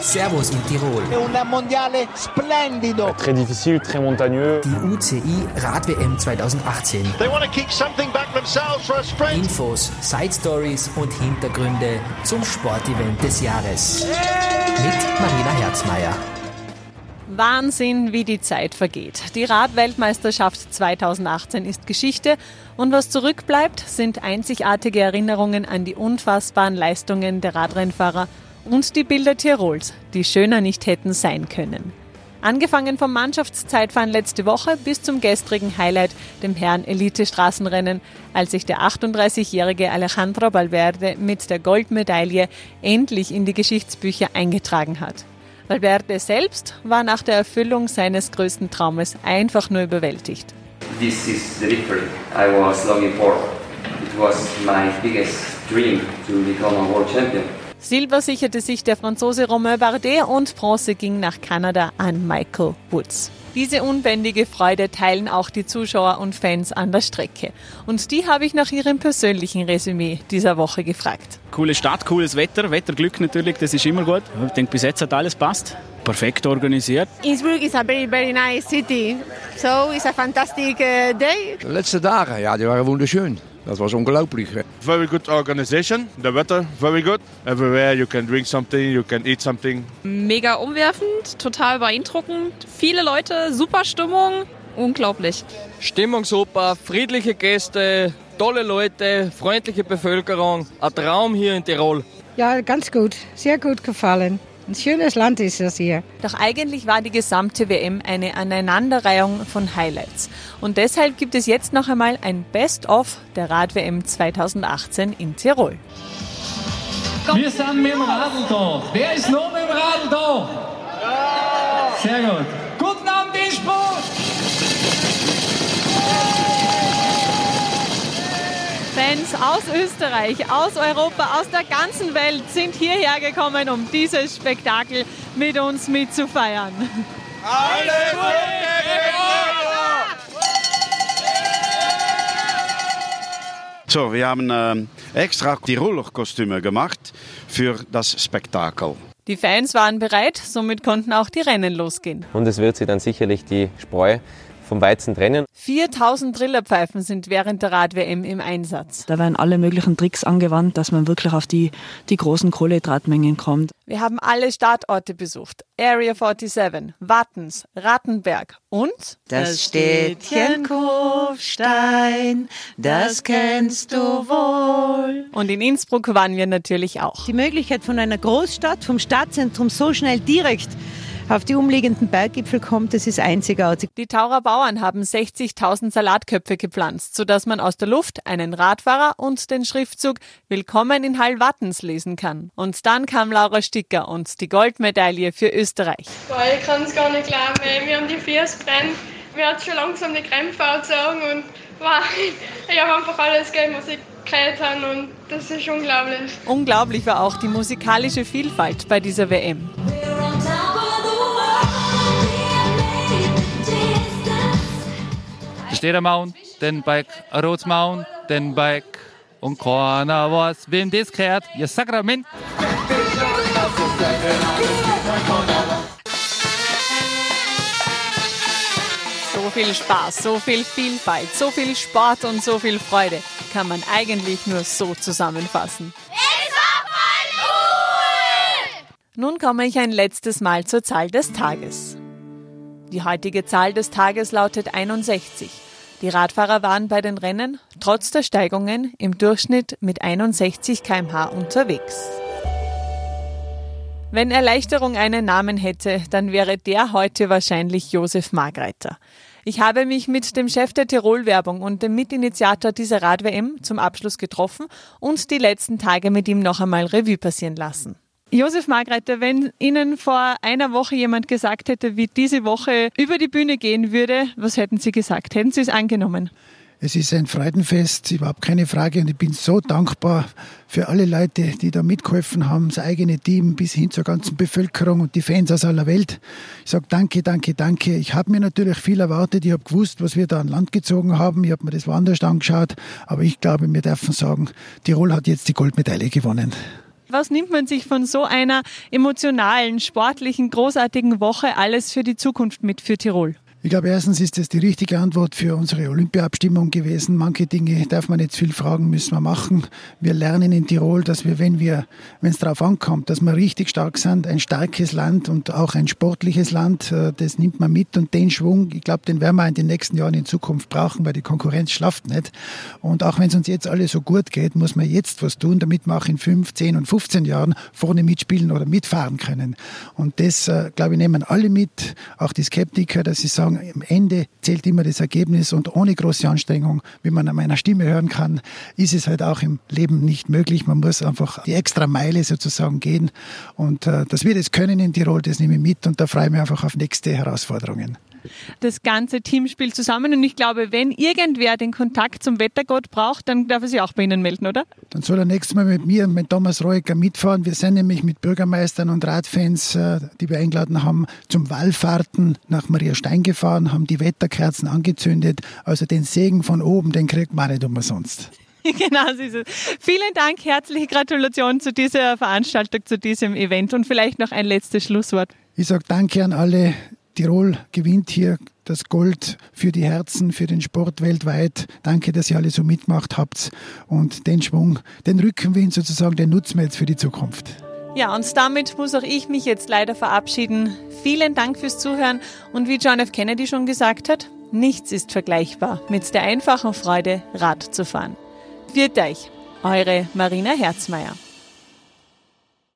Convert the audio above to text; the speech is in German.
Servus in Tirol. Un mondiale splendido. Très difficile, très montagneux. Die UCI Rad-WM 2018. They want to kick something back themselves for a sprint. Infos, Side Stories und Hintergründe zum Sportevent des Jahres. Mit Marina Herzmeier. Wahnsinn, wie die Zeit vergeht. Die Radweltmeisterschaft 2018 ist Geschichte und was zurückbleibt, sind einzigartige Erinnerungen an die unfassbaren Leistungen der Radrennfahrer und die Bilder Tirols, die schöner nicht hätten sein können. Angefangen vom Mannschaftszeitfahren letzte Woche bis zum gestrigen Highlight, dem Herrn Elite-Straßenrennen, als sich der 38-jährige Alejandro Valverde mit der Goldmedaille endlich in die Geschichtsbücher eingetragen hat. Valverde selbst war nach der Erfüllung seines größten Traumes einfach nur überwältigt. This is the victory I was longing for. It was my biggest dream to become a world champion. Silber sicherte sich der Franzose Romain Bardet und Bronze ging nach Kanada an Michael Woods. Diese unbändige Freude teilen auch die Zuschauer und Fans an der Strecke. Und die habe ich nach ihrem persönlichen Resümee dieser Woche gefragt. Coole Stadt, cooles Wetter, Wetterglück natürlich, das ist immer gut. Ich denke, bis jetzt hat alles passt. Perfekt organisiert. Innsbruck is a very, very nice city. So it's a fantastic uh, day. De letzten Dagen, ja, die waren wunderschön. Das war unglaublich. Very good organization. The weather very good. Everywhere you can drink something, you can eat something. Mega umwerfend, total beeindruckend. Viele Leute, super Stimmung, unglaublich. Stimmung super, friedliche Gäste, tolle Leute, freundliche Bevölkerung. Ein Traum hier in Tirol. Ja, ganz gut. Sehr gut gefallen. Ein schönes Land ist das hier. Doch eigentlich war die gesamte WM eine Aneinanderreihung von Highlights. Und deshalb gibt es jetzt noch einmal ein Best-of der Rad-WM 2018 in Tirol. Wir sind mit dem Radl da. Wer ist noch mit dem Radl da? Sehr gut. Guten Abend, Innsbruck! Fans aus Österreich, aus Europa, aus der ganzen Welt sind hierher gekommen, um dieses Spektakel mit uns mitzufeiern. Alles So, wir haben äh, extra Tiroler Kostüme gemacht für das Spektakel. Die Fans waren bereit, somit konnten auch die Rennen losgehen. Und es wird sie dann sicherlich die Spreu vom Weizen trennen. 4000 Trillerpfeifen sind während der Rad-WM im Einsatz. Da werden alle möglichen Tricks angewandt, dass man wirklich auf die, die großen Kohlenhydratmengen kommt. Wir haben alle Startorte besucht. Area 47, Wattens, Rattenberg und das Städtchen Kufstein, das kennst du wohl. Und in Innsbruck waren wir natürlich auch. Die Möglichkeit von einer Großstadt, vom Stadtzentrum so schnell direkt auf die umliegenden Berggipfel kommt, das ist einzigartig. Die Taurer Bauern haben 60.000 Salatköpfe gepflanzt, sodass man aus der Luft einen Radfahrer und den Schriftzug Willkommen in Hallwattens lesen kann. Und dann kam Laura Sticker und die Goldmedaille für Österreich. Boah, ich kann es gar nicht glauben, ey. wir haben die Füße brennt, mir hat schon langsam die Krämpfe angezogen und wow, ich habe einfach alles gegeben, was ich gehört habe und das ist unglaublich. Unglaublich war auch die musikalische Vielfalt bei dieser WM. Steht am Mount, den Bike, a rotes Mount, den Bike und keiner was, wem das gehört, ihr Sakrament. So viel Spaß, so viel Vielfalt, so viel Sport und so viel Freude kann man eigentlich nur so zusammenfassen. Nun komme ich ein letztes Mal zur Zahl des Tages. Die heutige Zahl des Tages lautet 61. Die Radfahrer waren bei den Rennen trotz der Steigungen im Durchschnitt mit 61 km/h unterwegs. Wenn Erleichterung einen Namen hätte, dann wäre der heute wahrscheinlich Josef Margreiter. Ich habe mich mit dem Chef der Tirol-Werbung und dem Mitinitiator dieser Rad-WM zum Abschluss getroffen und die letzten Tage mit ihm noch einmal Revue passieren lassen. Josef Margreiter, wenn Ihnen vor einer Woche jemand gesagt hätte, wie diese Woche über die Bühne gehen würde, was hätten Sie gesagt? Hätten Sie es angenommen? Es ist ein Freudenfest, überhaupt keine Frage. Und ich bin so dankbar für alle Leute, die da mitgeholfen haben, das eigene Team bis hin zur ganzen Bevölkerung und die Fans aus aller Welt. Ich sage danke, danke, danke. Ich habe mir natürlich viel erwartet. Ich habe gewusst, was wir da an Land gezogen haben. Ich habe mir das woanders angeschaut. Aber ich glaube, wir dürfen sagen, Tirol hat jetzt die Goldmedaille gewonnen. Was nimmt man sich von so einer emotionalen, sportlichen, großartigen Woche alles für die Zukunft mit für Tirol? Ich glaube, erstens ist das die richtige Antwort für unsere Olympia-Abstimmung gewesen. Manche Dinge darf man nicht viel fragen, müssen wir machen. Wir lernen in Tirol, dass wir, wenn wir, wenn es darauf ankommt, dass wir richtig stark sind, ein starkes Land und auch ein sportliches Land, äh, das nimmt man mit und den Schwung, ich glaube, den werden wir in den nächsten Jahren in Zukunft brauchen, weil die Konkurrenz schlaft nicht. Und auch wenn es uns jetzt alle so gut geht, muss man jetzt was tun, damit wir auch in 5, 10 und 15 Jahren vorne mitspielen oder mitfahren können. Und das, äh, glaube ich, nehmen alle mit, auch die Skeptiker, dass sie sagen, sagen, am Ende zählt immer das Ergebnis und ohne große Anstrengung, wie man an meiner Stimme hören kann, ist es halt auch im Leben nicht möglich. Man muss einfach die extra Meile sozusagen gehen und äh, dass wir das können in Tirol, das nehme ich mit und da freue ich mich einfach auf nächste Herausforderungen das ganze Team spielt zusammen. Und ich glaube, wenn irgendwer den Kontakt zum Wettergott braucht, dann darf er sich auch bei Ihnen melden, oder? Dann soll er nächstes Mal mit mir und mit Thomas Reuecker mitfahren. Wir sind nämlich mit Bürgermeistern und Radfans, äh, die wir eingeladen haben, zum Wallfahrten nach Maria Stein gefahren, haben die Wetterkerzen angezündet. Also den Segen von oben, den kriegt man nicht umsonst. genau so ist es. Vielen Dank, herzliche Gratulation zu dieser Veranstaltung, zu diesem Event und vielleicht noch ein letztes Schlusswort. Ich sage Danke an alle, Tirol gewinnt hier das Gold für die Herzen, für den Sport weltweit. Danke, dass ihr alle so mitgemacht habt. Und den Schwung, den Rückenwind sozusagen, den nutzen wir jetzt für die Zukunft. Ja, und damit muss auch ich mich jetzt leider verabschieden. Vielen Dank fürs Zuhören. Und wie John F. Kennedy schon gesagt hat, nichts ist vergleichbar mit der einfachen Freude, Rad zu fahren. Viert euch, eure Marina Herzmeier.